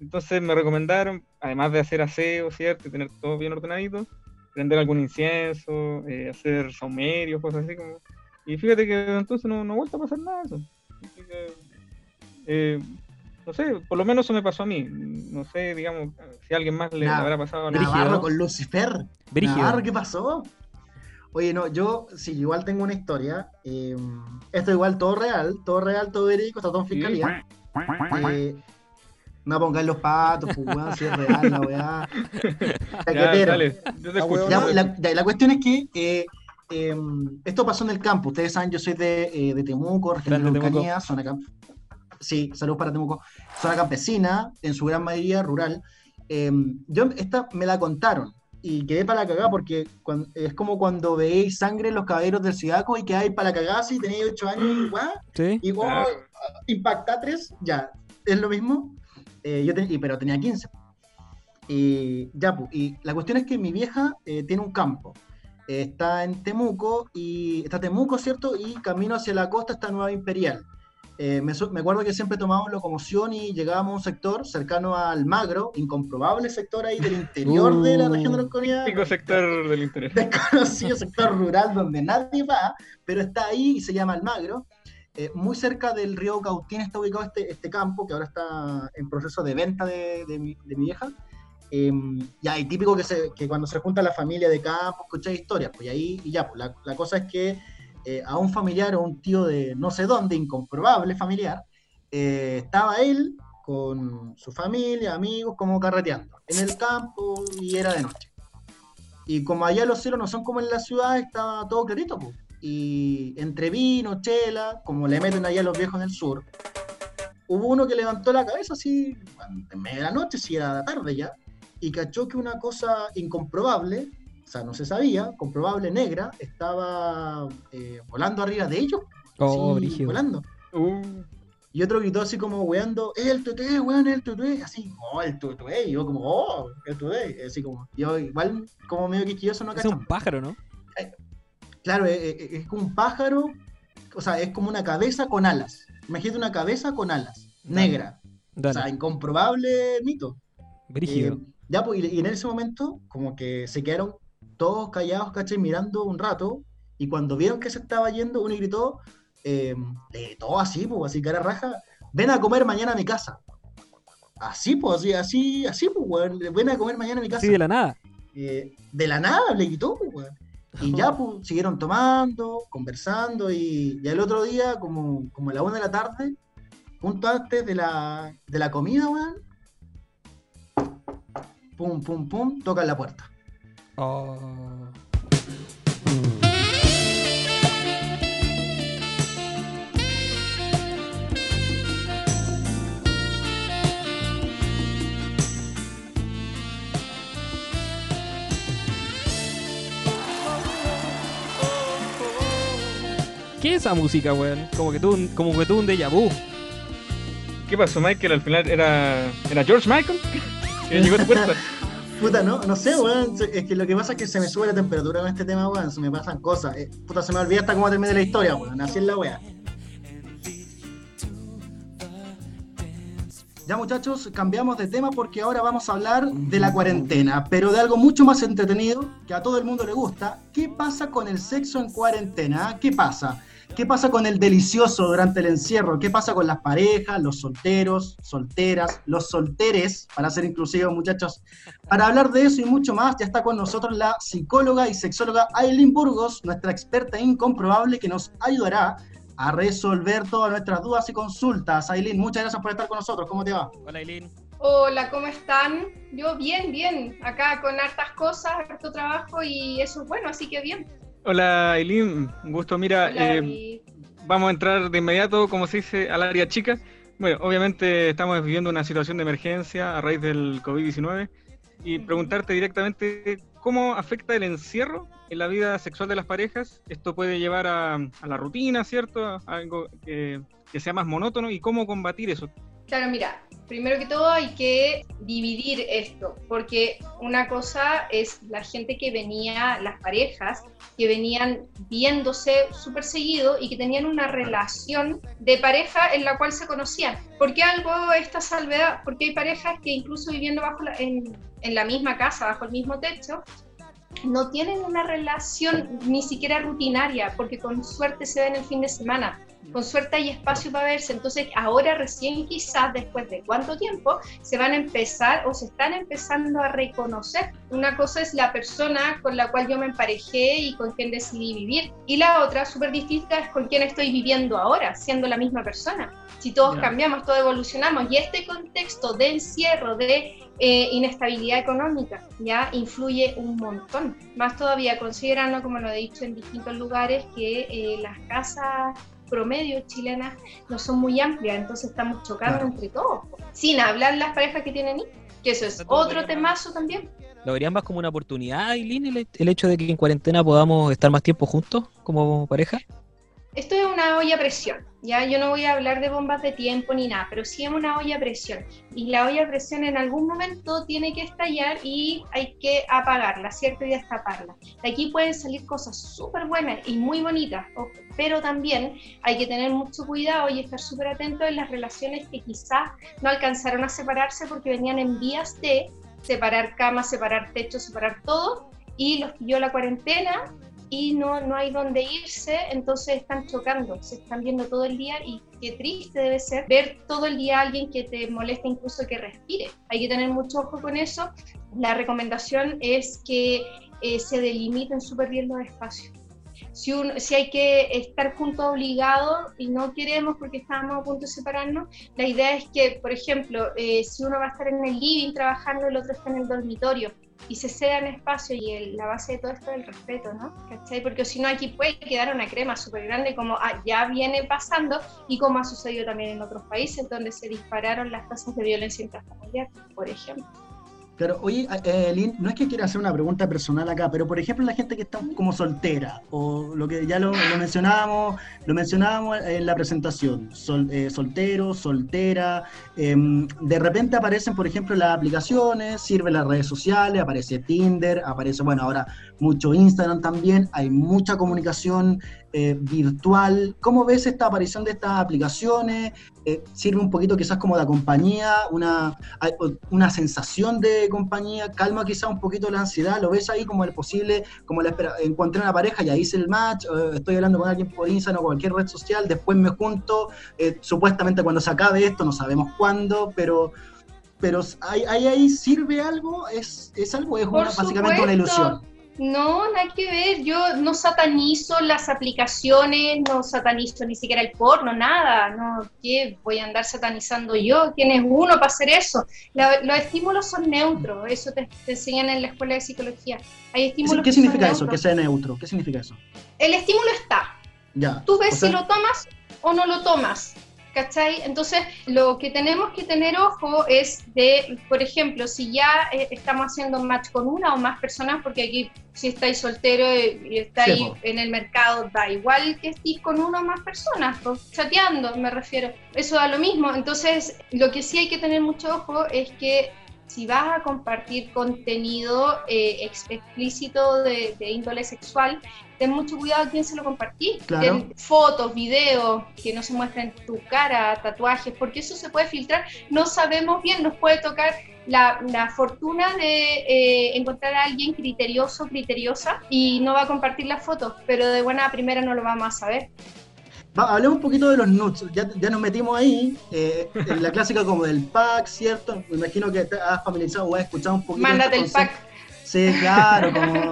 Entonces me recomendaron, además de hacer aseo, ¿cierto? Y tener todo bien ordenadito, prender algún incienso, eh, hacer saumerios, cosas así como. Y fíjate que entonces no, no ha vuelto a pasar nada de eso. Así que, eh, no sé, por lo menos eso me pasó a mí. No sé, digamos, si a alguien más le Nav- habrá pasado algo. Navarro con Lucifer. Navarro, ¿qué pasó? Oye, no, yo sí, igual tengo una historia. eh, esto igual todo real, todo real, todo verídico, está todo en fiscalía. Eh, no pongáis los patos, pues weón, si es real la weá. Chaquetero. Ya, la, cuestión es que eh, eh, esto pasó en el campo. Ustedes saben, yo soy de, eh, de Temuco, región de. Araucanía, zona camp- Sí, saludos para Temuco. Zona campesina, en su gran mayoría rural. Eh, yo esta me la contaron y quedé para la cagada porque cuan- es como cuando veis sangre en los caballeros del Sidaco y que hay para la cagada si tenéis 8 años y, weá, Sí. y Claro. impacta 3, ya, es lo mismo. Eh, yo ten- y- pero tenía 15. Y ya, pu, y la cuestión es que mi vieja eh, tiene un campo. Eh, está en Temuco, y está Temuco, ¿cierto? Y camino hacia la costa está Nueva Imperial. Eh, me, me acuerdo que siempre tomábamos locomoción y llegábamos a un sector cercano al Magro, incomprobable sector ahí del interior de la región de la Típico sector del interés. desconocido sector rural donde nadie va, pero está ahí y se llama Almagro. Eh, muy cerca del río Cautín está ubicado este, este campo que ahora está en proceso de venta de, de mi, de mi vieja. Eh, ya, y típico que, se, que cuando se junta la familia de campo, escucháis historias, pues y ahí, y ya, pues la, la cosa es que eh, a un familiar o un tío de no sé dónde, incomprobable familiar, eh, estaba él con su familia, amigos, como carreteando en el campo y era de noche. Y como allá los cielos no son como en la ciudad, estaba todo clarito, po. Y entre vino, chela, como le meten allá los viejos del sur, hubo uno que levantó la cabeza así, en media la noche, si era tarde ya, y cachó que una cosa incomprobable, sea, no se sabía, comprobable negra, estaba eh, volando arriba de ellos. Oh, así, brígido. volando. Y otro gritó así como weando, es el tutué, weón, es el tutué, así, oh, el tutué, y yo como, oh, el tutué, así como, yo igual como medio quisquilloso no Es cachaba. un pájaro, ¿no? Claro, es, es- es como un pájaro, o sea, es como una cabeza con alas. Imagínate una cabeza con alas, negra. Dale. O sea, incomprobable mito. Brígido. Eh, ya, pues, y en ese momento, como que se quedaron todos callados, ¿cachai? Mirando un rato, y cuando vieron que se estaba yendo, uno gritó, eh, le gritó así, pues, así cara raja, ven a comer mañana a mi casa. Así, pues, así, así, así, pues, weón, ven a comer mañana a mi casa. Sí, de la nada. Eh, de la nada le gritó, pues, weón. Y ya, pues, siguieron tomando, conversando, y ya el otro día, como, como a la una de la tarde, junto antes de la, de la comida, weón, pum, pum, pum, tocan la puerta. Oh. ¿Qué es esa música, weón? Como que tuvo un, como que tuvo un déjà vu. ¿Qué pasó, Michael? Al final era, era George Michael que llegó a tu puerta. Puta, no, no sé, weón. Es que lo que pasa es que se me sube la temperatura con este tema, weón. Se me pasan cosas. Eh, puta, se me olvida hasta cómo terminé la historia, weón. Así es la weá. Ya muchachos, cambiamos de tema porque ahora vamos a hablar de la cuarentena, pero de algo mucho más entretenido que a todo el mundo le gusta. ¿Qué pasa con el sexo en cuarentena? ¿Qué pasa? ¿Qué pasa con el delicioso durante el encierro? ¿Qué pasa con las parejas, los solteros, solteras, los solteres, para ser inclusivos muchachos? Para hablar de eso y mucho más, ya está con nosotros la psicóloga y sexóloga Aileen Burgos, nuestra experta incomprobable que nos ayudará a resolver todas nuestras dudas y consultas. Aileen, muchas gracias por estar con nosotros. ¿Cómo te va? Hola, Eileen. Hola, ¿cómo están? Yo bien, bien. Acá con hartas cosas, harto trabajo y eso es bueno, así que bien. Hola, Eileen. Un gusto. Mira, Hola, eh, vamos a entrar de inmediato, como se dice, al área chica. Bueno, obviamente estamos viviendo una situación de emergencia a raíz del COVID-19 y preguntarte directamente cómo afecta el encierro en la vida sexual de las parejas. Esto puede llevar a, a la rutina, ¿cierto? A algo que, que sea más monótono y cómo combatir eso. Claro, mira, primero que todo hay que dividir esto, porque una cosa es la gente que venía, las parejas, que venían viéndose súper seguido y que tenían una relación de pareja en la cual se conocían. ¿Por qué algo esta salvedad? Porque hay parejas que incluso viviendo bajo la- en, en la misma casa, bajo el mismo techo, no tienen una relación ni siquiera rutinaria, porque con suerte se ven el fin de semana, con suerte hay espacio para verse, entonces ahora recién quizás después de cuánto tiempo se van a empezar o se están empezando a reconocer. Una cosa es la persona con la cual yo me emparejé y con quien decidí vivir, y la otra, súper distinta, es con quien estoy viviendo ahora, siendo la misma persona. Si todos cambiamos, todos evolucionamos, y este contexto de encierro, de eh, inestabilidad económica, ya influye un montón. Más todavía considerando, como lo he dicho en distintos lugares, que eh, las casas promedio chilenas no son muy amplias, entonces estamos chocando Claro. entre todos. Sin hablar las parejas que tienen hijos, que eso es otro temazo también. ¿Lo verían más como una oportunidad, Eileen, el, hecho de que en cuarentena podamos estar más tiempo juntos como pareja? Esto es una olla a presión, ya yo no voy a hablar de bombas de tiempo ni nada, pero sí es una olla a presión. Y la olla a presión en algún momento tiene que estallar y hay que apagarla, ¿cierto? Y destaparla. De aquí pueden salir cosas súper buenas y muy bonitas, pero también hay que tener mucho cuidado y estar súper atento en las relaciones que quizás no alcanzaron a separarse porque venían en vías de separar camas, separar techos, separar todo, y los pilló la cuarentena y no, no hay dónde irse, entonces están chocando, se están viendo todo el día y qué triste debe ser ver todo el día a alguien que te molesta incluso que respire. Hay que tener mucho ojo con eso. La recomendación es que eh, se delimiten súper bien los espacios. Si, hay que estar juntos obligados y no queremos porque estábamos a punto de separarnos, la idea es que, por ejemplo, eh, si uno va a estar en el living trabajando, el otro está en el dormitorio, y se cedan espacio y el- la base de todo esto es el respeto, ¿no? ¿Cachai? Porque si no aquí puede quedar una crema súper grande como ah, ya viene pasando y como ha sucedido también en otros países donde se dispararon las tasas de violencia intrafamiliar, por ejemplo. Claro, oye, eh, Lynn, no es que quiera hacer una pregunta personal acá, pero por ejemplo la gente que está como soltera, o lo que ya lo, lo mencionábamos, lo mencionábamos en la presentación, sol- eh, soltero, soltera, em, de repente aparecen, por ejemplo, las aplicaciones, sirven las redes sociales, aparece Tinder, aparece, bueno, ahora mucho Instagram también, hay mucha comunicación eh, virtual. ¿Cómo ves esta aparición de estas aplicaciones? Eh, ¿Sirve un poquito quizás como de compañía, una, una sensación de compañía? ¿Calma quizás un poquito la ansiedad? ¿Lo ves ahí como el posible, como la espera? Encontré una pareja, ya hice el match, eh, estoy hablando con alguien por Instagram o cualquier red social, después me junto, eh, supuestamente cuando se acabe esto, no sabemos cuándo, pero... Pero ¿ahí, ahí, ahí sirve algo? ¿Es, es algo? ¿Es una- básicamente una ilusión? No, nada que ver. Yo no satanizo las aplicaciones, no satanizo ni siquiera el porno, nada. No, ¿qué voy a andar satanizando yo? ¿Quién es uno para hacer eso? La- los estímulos son neutros, eso te, te enseñan en la escuela de psicología. Hay ¿Qué, estímulos qué que son significa eso? Que sea neutro. ¿Qué significa eso? El estímulo está. Ya. Tú ves O sea, si lo tomas o no lo tomas. ¿Cachai? Entonces, lo que tenemos que tener ojo es de, por ejemplo, si ya eh, estamos haciendo match con una o más personas, porque aquí si estáis soltero y, estáis Sí, en el mercado, da igual que estéis con una o más personas, po, chateando me refiero. Eso da lo mismo. Entonces, lo que sí hay que tener mucho ojo es que si vas a compartir contenido eh, ex- explícito de, de índole sexual, ten mucho cuidado a quién se lo compartís. Claro. Ten fotos, videos, que no se muestren tu cara, tatuajes, porque eso se puede filtrar. No sabemos bien, nos puede tocar la, la fortuna de eh, encontrar a alguien criterioso, criteriosa, y no va a compartir las fotos, pero de buena primera no lo vamos a saber. Va, hablemos un poquito de los nudes. Ya, ya nos metimos ahí. eh, en la clásica como del pack, ¿cierto? Me imagino que te has familiarizado o has escuchado un poquito. Mándate el pack. Sí, claro, como.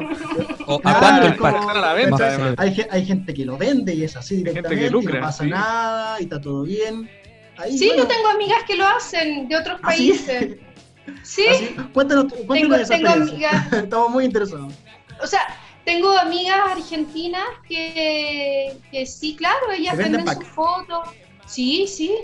O, ¿A cuánto el pack? Están a la venta, Más además. Hay, ge- hay gente que lo vende y es así directamente. que y lucra, no pasa sí. nada y está todo bien. Ahí, Sí, bueno, yo tengo amigas que lo hacen de otros ¿Ah, sí? países. Sí, así, cuéntanos, cuéntanos Tengo- esa tengo amigas- Estamos muy interesados. o sea, tengo amigas argentinas que, que sí, claro, ellas venden sus fotos. Sí, sí.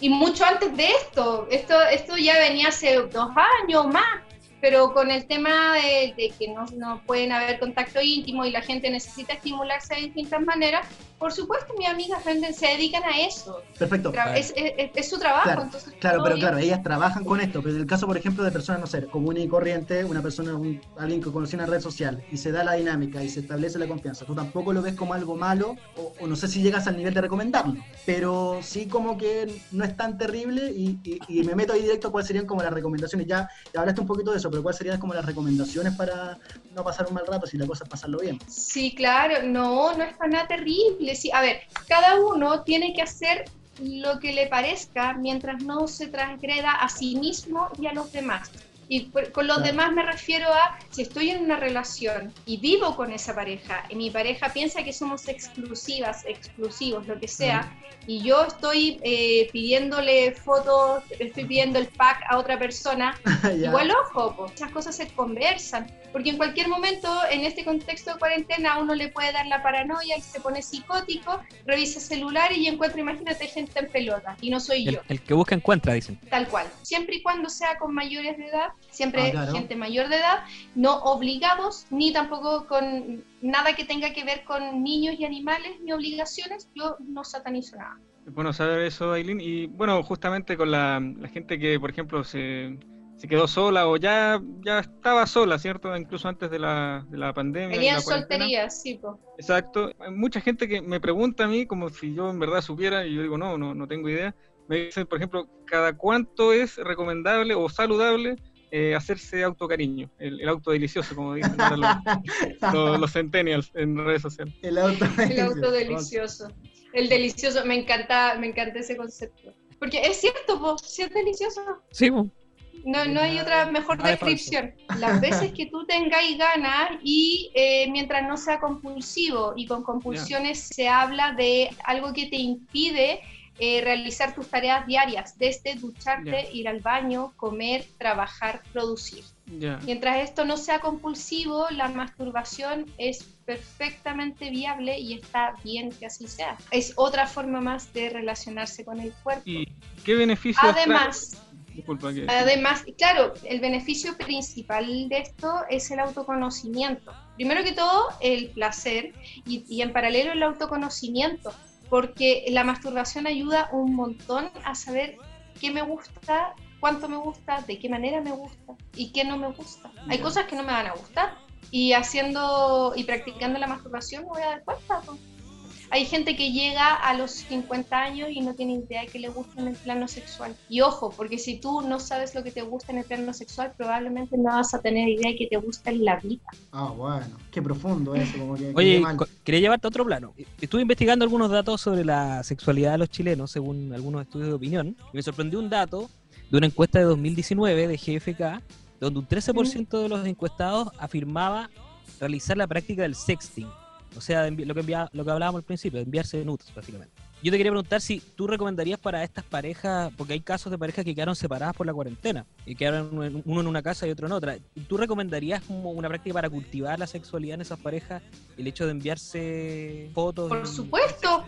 Y mucho antes de esto. Esto, esto ya venía hace dos años más. Pero con el tema de, de que no, no pueden haber contacto íntimo y la gente necesita estimularse de distintas maneras, por supuesto mis amigas venden, se dedican a eso. Perfecto. Tra- es, es- es su trabajo, Claro, entonces claro, pero claro, ellas trabajan con esto, pero en el caso, por ejemplo, de personas, no sé, común y corriente, una persona, un- alguien que conoce una red social y se da la dinámica y se establece la confianza, tú tampoco lo ves como algo malo, o, o no sé si llegas al nivel de recomendarlo, pero sí como que no es tan terrible y, y- y me meto ahí directo cuáles serían como las recomendaciones, ya, ya hablaste un poquito de eso, pero cuáles serían como las recomendaciones para no pasar un mal rato, si la cosa es pasarlo bien. Sí, claro, no, no es para nada terrible. Sí, a ver, cada uno tiene que hacer lo que le parezca mientras no se transgreda a sí mismo y a los demás. Y por- con los Claro. demás me refiero a si estoy en una relación y vivo con esa pareja y mi pareja piensa que somos exclusivas, exclusivos, lo que sea, y yo estoy eh, pidiéndole fotos, estoy pidiendo el pack a otra persona, igual ojo, po, esas cosas se conversan, porque en cualquier momento en este contexto de cuarentena a uno le puede dar la paranoia y se pone psicótico, revisa el celular y encuentra, imagínate, gente en pelota, y no soy El, yo. el que busca encuentra, dicen. Tal cual. Siempre y cuando sea con mayores de edad, siempre Ah, claro. gente mayor de edad, no obligados, ni tampoco con nada que tenga que ver con niños y animales, ni obligaciones, yo no satanizo nada. Bueno saber eso, Aileen. Y bueno, justamente con la, la gente que, por ejemplo, se, se quedó sola o ya, ya estaba sola, ¿cierto? Incluso antes de la, de la pandemia. de Venía la en cuarentena. soltería, sí, po. Exacto. Hay mucha gente que me pregunta a mí como si yo en verdad supiera y yo digo, no, no, no tengo idea. Me dicen, por ejemplo, ¿cada cuánto es recomendable o saludable eh, hacerse autocariño? El, el auto delicioso, como dicen los, los, los centennials en redes sociales. El auto El auto delicioso. El delicioso, me encanta, me encanta ese concepto. Porque es cierto, po, sí es delicioso. Sí, po. No, no hay otra mejor Nada de descripción. Las veces que tú tengáis ganas y eh, mientras no sea compulsivo, y con compulsiones se habla de algo que te impide eh, realizar tus tareas diarias, desde ducharte, ir al baño, comer, trabajar, producir. Mientras esto no sea compulsivo, la masturbación es perfectamente viable y está bien que así sea. Es otra forma más de relacionarse con el cuerpo. ¿Y qué beneficios? Además, Disculpa. Además, claro, el beneficio principal de esto es el autoconocimiento. Primero que todo, el placer y, y en paralelo el autoconocimiento, porque la masturbación ayuda un montón a saber qué me gusta, cuánto me gusta, de qué manera me gusta y qué no me gusta. Hay cosas que no me van a gustar y haciendo y practicando la masturbación me voy a dar cuenta. Hay gente que llega a los 50 años y no tiene idea de que le gusta en el plano sexual. Y ojo, porque si tú no sabes lo que te gusta en el plano sexual, probablemente no vas a tener idea de que te gusta en la vida. Ah, bueno. Qué profundo eso, como que. Oye, quería llevarte a otro plano. Estuve investigando algunos datos sobre la sexualidad de los chilenos, según algunos estudios de opinión, y me sorprendió un dato de una encuesta de 2019 de GFK, donde un 13% de los encuestados afirmaba realizar la práctica del sexting, o sea, lo que, envia- lo que hablábamos al principio, de enviarse nudes, básicamente. Yo te quería preguntar si tú recomendarías para estas parejas, porque hay casos de parejas que quedaron separadas por la cuarentena, y quedaron uno en una casa y otro en otra. ¿Tú recomendarías como una práctica para cultivar la sexualidad en esas parejas, el hecho de enviarse fotos? Por supuesto.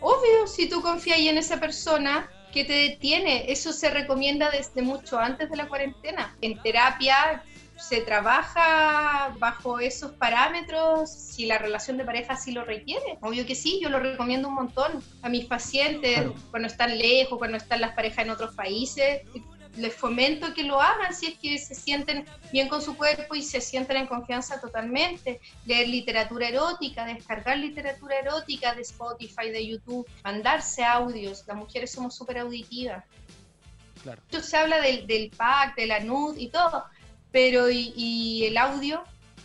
Obvio, si tú confías en esa persona que te detiene, eso se recomienda desde mucho antes de la cuarentena. En terapia se trabaja bajo esos parámetros si la relación de pareja sí lo requiere. Obvio que sí, yo lo recomiendo un montón a mis pacientes cuando están lejos, cuando están las parejas en otros países. Les fomento que lo hagan si es que se sienten bien con su cuerpo y se sienten en confianza totalmente. Leer literatura erótica, descargar literatura erótica de Spotify, de YouTube, mandarse audios. Las mujeres somos súper auditivas. Claro. Mucho se habla del, del pack, de la nud y todo, pero ¿y, y el audio?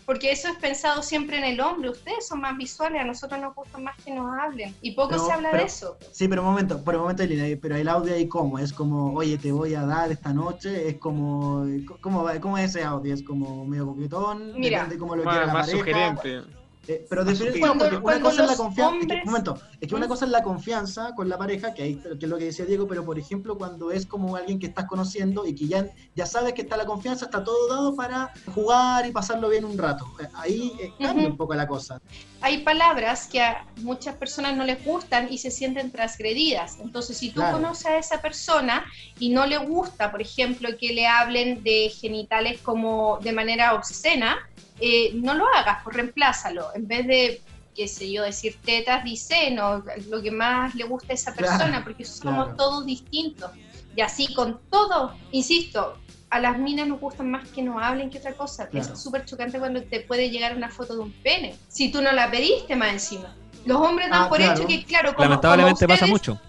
Porque eso es pensado siempre en el hombre. Ustedes son más visuales, a nosotros nos gusta más que nos hablen. Y poco Pero- se habla pero- de eso. Sí, pero un momento, por un momento, Elina, pero el audio ahí cómo, es como, oye, te voy a dar esta noche, es como, ¿cómo, va- cómo es ese audio? Es como medio coquetón, Mira. depende cómo lo Más, quiera la más pareja. sugerente. Eh, pero porque Cuando- una cosa es la confianza, es que, hombres- un momento, es que una cosa es la confianza con la pareja, que ahí que es lo que decía Diego, pero por ejemplo cuando es como alguien que estás conociendo y que ya, ya sabes que está la confianza, está todo dado para jugar y pasarlo bien un rato. Eh, Ahí eh, cambia un poco la cosa. hay palabras que a muchas personas no les gustan y se sienten transgredidas. Entonces, si tú Claro. conoces a esa persona y no le gusta, por ejemplo, que le hablen de genitales como de manera obscena, eh, no lo hagas, pues reemplázalo. En vez de, qué sé yo, decir tetas, di seno, lo que más le gusta a esa Claro, persona, porque somos claro. todos distintos. Y así con todo, insisto, a las minas nos gustan más que nos hablen que otra cosa. Claro. Es súper chocante cuando te puede llegar una foto de un pene. Si tú no la pediste más encima. Los hombres dan Ah, por claro. hecho que, claro, como, Lamentablemente como pasa mucho.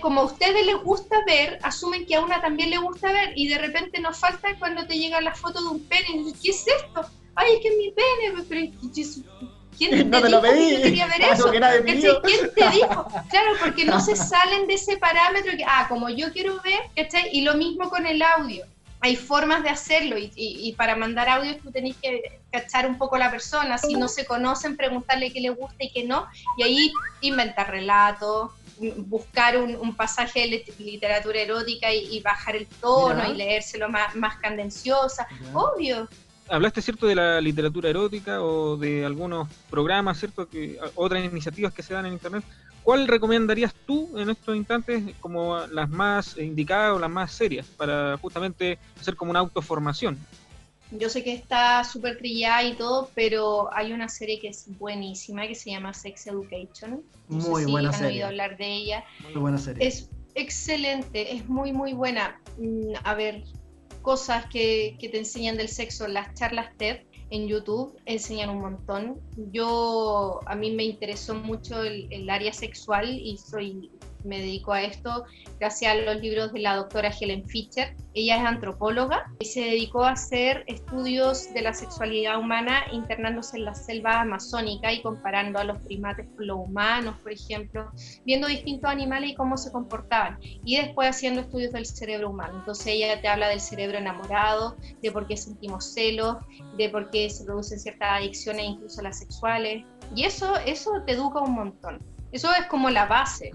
Como a ustedes les gusta ver, asumen que a una también le gusta ver y de repente nos falta cuando te llega la foto de un pene y dices, ¿qué es esto? Ay, es que es mi pene, pero ¿quién te No te dijo lo pedí. que yo quería ver eso? pidió. ¿Quién te dijo? Claro, porque no se salen de ese parámetro que, ah, como yo quiero ver, ¿cachai? Y lo mismo con el audio. Hay formas de hacerlo y, y- y para mandar audios tú tenés que cachar un poco a la persona. Si no se conocen, preguntarle qué le gusta y qué no. Y ahí inventar relatos, buscar un, un pasaje de lit- literatura erótica y, y bajar el tono Mira. y leérselo más, más candenciosa. Obvio. Hablaste, ¿cierto?, de la literatura erótica o de algunos programas, ¿cierto?, que otras iniciativas que se dan en Internet. ¿Cuál recomendarías tú en estos instantes como las más indicadas o las más serias para justamente hacer como una autoformación? Yo sé que está súper trillada y todo, pero hay una serie que es buenísima que se llama Sex Education. No sé Muy si buena han serie. oído hablar de ella. Muy buena serie. Es excelente, es muy, muy buena. Mm, A ver, cosas que, que te enseñan del sexo, las charlas TED en YouTube enseñan un montón. Yo, a mí me interesó mucho el, el área sexual y soy, me dedico a esto gracias a los libros de la doctora Helen Fischer. Ella es antropóloga y se dedicó a hacer estudios de la sexualidad humana internándose en la selva amazónica y comparando a los primates con los humanos, por ejemplo, viendo distintos animales y cómo se comportaban. Y después haciendo estudios del cerebro humano. Entonces ella te habla del cerebro enamorado, de por qué sentimos celos, de por qué se producen ciertas adicciones, incluso las sexuales. Y eso, eso te educa un montón. Eso es como la base.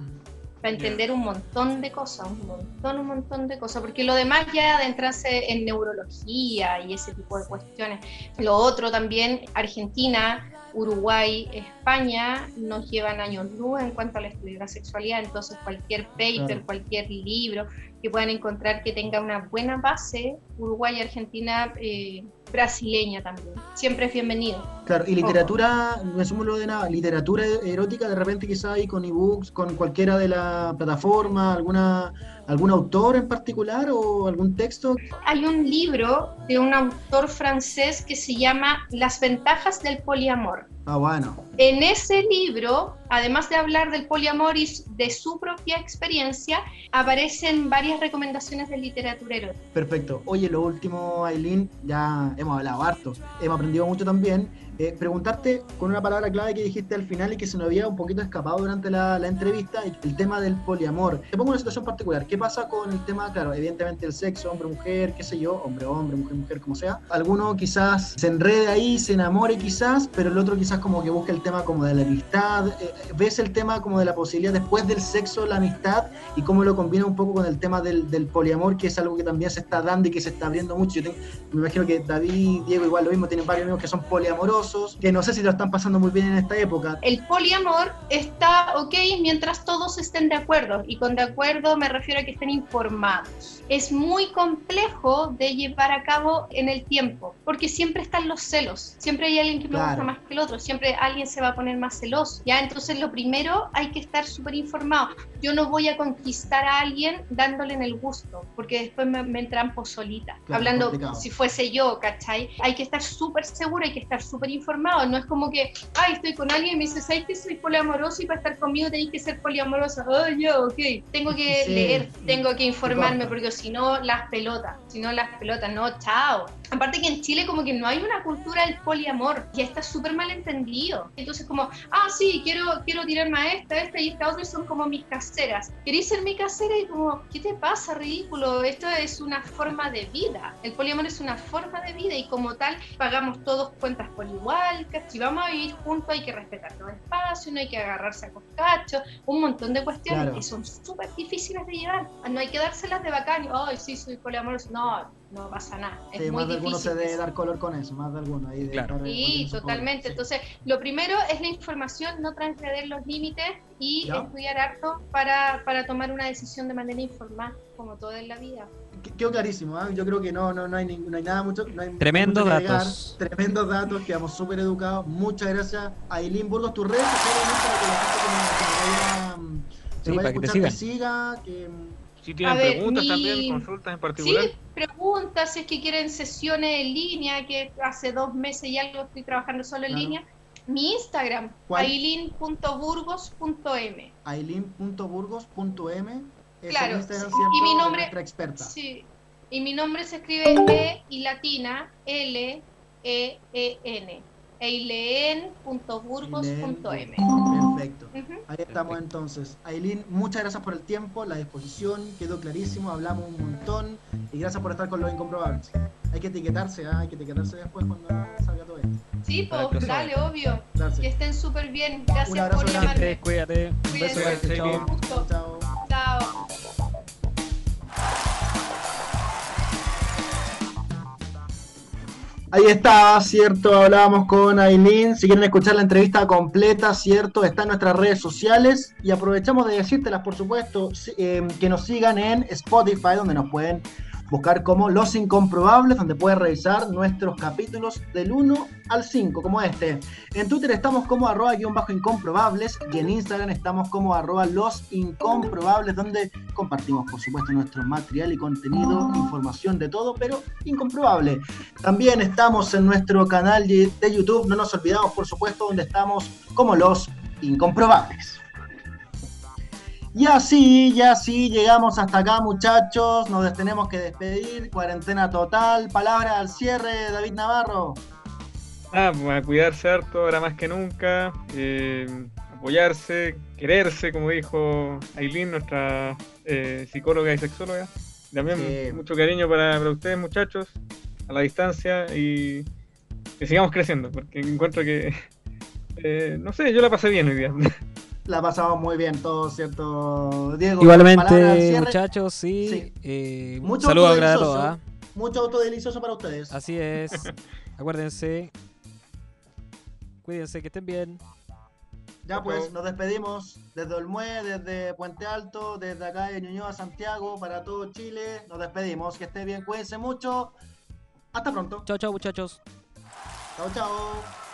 Para entender un montón de cosas, un montón, un montón de cosas, porque lo demás ya adentrarse en neurología y ese tipo de cuestiones. Lo otro también, Argentina, Uruguay, España nos llevan años luz en cuanto al estudio de la sexualidad, entonces cualquier paper, Claro. cualquier libro que puedan encontrar que tenga una buena base, Uruguay Argentina, eh, brasileña también, siempre es bienvenido. Claro, y literatura, no es lo de nada, literatura erótica de repente quizá ahí con ebooks, con cualquiera de la plataforma, alguna algún autor en particular o algún texto. Hay un libro de un autor francés que se llama Las ventajas del poliamor. Ah, bueno. En ese libro, además de hablar del poliamor y de su propia experiencia, aparecen varias recomendaciones de literatura erótica. Perfecto. Oye, lo último, Aileen, ya hemos hablado harto, hemos aprendido mucho también. Eh, preguntarte con una palabra clave que dijiste al final y que se nos había un poquito escapado durante la, entrevista, el tema del poliamor. Te pongo una situación particular. ¿Qué pasa con el tema, claro, evidentemente el sexo, hombre-mujer, qué sé yo, hombre-hombre, mujer-mujer, como sea? Alguno quizás se enrede ahí, se enamore quizás, pero el otro quizás como que busca el tema como de la amistad. Eh, ¿Ves el tema como de la posibilidad después del sexo, la amistad y cómo lo combina un poco con el tema del, poliamor, que es algo que también se está dando y que se está abriendo mucho? Yo me imagino que David, Diego igual lo mismo, tienen varios amigos que son poliamorosos, que no sé si lo están pasando muy bien en esta época. El poliamor está ok mientras todos estén de acuerdo, y con de acuerdo me refiero a que estén informados. Es muy complejo de llevar a cabo en el tiempo, porque siempre están los celos, siempre hay alguien que me Claro. gusta más que el otro, siempre alguien se va a poner más celoso. Ya, entonces lo primero hay que estar súper informado. Yo no voy a conquistar a alguien dándole en el gusto, porque después me, me entrampo solita. Claro, Hablando, complicado. si fuese yo, ¿cachai? Hay que estar súper seguro, hay que estar súper informado. No es como que, ay, estoy con alguien y me dice, ¿sabes que soy poliamoroso y para estar conmigo tenéis que ser poliamorosa? Oh, yo, ok. Tengo que Sí. leer, tengo que informarme, porque si no, las pelotas. Si no, las pelotas, no, chao. Aparte que en Chile como que no hay una cultura del poliamor, ya está súper mal entendido. Entonces como, ah, sí, quiero, quiero tirarme a esta, esta y esta otra son como mis caseras. ¿Queréis ser mi casera? Y como, ¿qué te pasa, ridículo? Esto es una forma de vida. El poliamor es una forma de vida y como tal pagamos todos cuentas por igual. Si vamos a vivir juntos hay que respetar los espacios, no hay que agarrarse a coscachos, un montón de cuestiones Claro. que son súper difíciles de llevar. No hay que dárselas de bacán ay, sí, soy poliamoroso. No, no pasa nada. Es Sí, muy más de alguno difícil. se debe dar color con eso, más de alguno. Ahí de Claro. estar, Sí, totalmente. Entonces, lo primero es la información, no transgreder los límites y Ya. estudiar harto para, para tomar una decisión de manera informada, como todo en la vida. Sí. Quedó clarísimo, ¿ah? yo creo que no, no, no, hay, no hay nada mucho. No hay Tremendos mucho que agregar. datos. Tremendos datos, quedamos súper educados. Muchas gracias a Aileen Burgos, tus redes sociales para que la gente que vaya, que Sí, vaya para a que te siga, que mm, Si A tienen ver, preguntas mi- también, consultas en particular. Sí, preguntas, si es que quieren sesiones en línea, que hace dos meses y algo estoy trabajando solo en Claro. línea. Mi Instagram, aileen.burgos.m. aileen.burgos.m Claro, el Instagram, sí, ¿cierto? y mi nombre- experta. Sí, y mi nombre se escribe E y latina L E E N. eileen.burgos.m. Perfecto. Ujú. Ahí estamos entonces. Aileen, muchas gracias por el tiempo, la disposición, quedó clarísimo, hablamos un montón y gracias por estar con los incomprobables. Hay que etiquetarse, ¿ah? hay que etiquetarse después cuando salga todo esto. Sí, pues dale, obvio. Gracias. Que estén súper bien. Un Gracias abrazo por llamarme. Cuídate, un beso Cuídense. grande, chao. Un gusto. Chao. Ahí está, cierto, hablábamos con Aileen. Si quieren escuchar la entrevista completa, cierto, está en nuestras redes sociales. Y aprovechamos de decírtelas, por supuesto, eh, que nos sigan en Spotify, donde nos pueden buscar como Los Incomprobables, donde pueden revisar nuestros capítulos del 1 al 5, como este. En Twitter estamos como arroba guion bajo incomprobables y en Instagram estamos como arroba los incomprobables, donde compartimos, por supuesto, nuestro material y contenido, información de todo, pero incomprobable. También estamos en nuestro canal de YouTube, no nos olvidamos, por supuesto, donde estamos como los incomprobables. Y así, y así llegamos hasta acá, muchachos. Nos tenemos que despedir. Cuarentena total. Palabra al cierre, David Navarro. Ah, pues, a cuidarse harto, ahora más que nunca, eh, apoyarse, quererse, como dijo Aileen, nuestra eh, psicóloga y sexóloga. También Sí. mucho cariño para, para ustedes, muchachos, a la distancia y que sigamos creciendo, porque encuentro que, eh, no sé, yo la pasé bien hoy día. La pasamos muy bien todos, ¿cierto? Diego, Igualmente, muchachos, sí. Sí. eh, Mucho saludo a todos. autodelicioso. ¿ah? Mucho autodelicioso para ustedes. Así es. Acuérdense. Cuídense, que estén bien. Ya pues, nos despedimos desde Olmué, desde Puente Alto, desde acá de Ñuñoa, Santiago, para todo Chile. Nos despedimos. Que esté bien, cuídense mucho. Hasta pronto. Chao, chao, muchachos. Chao, chao.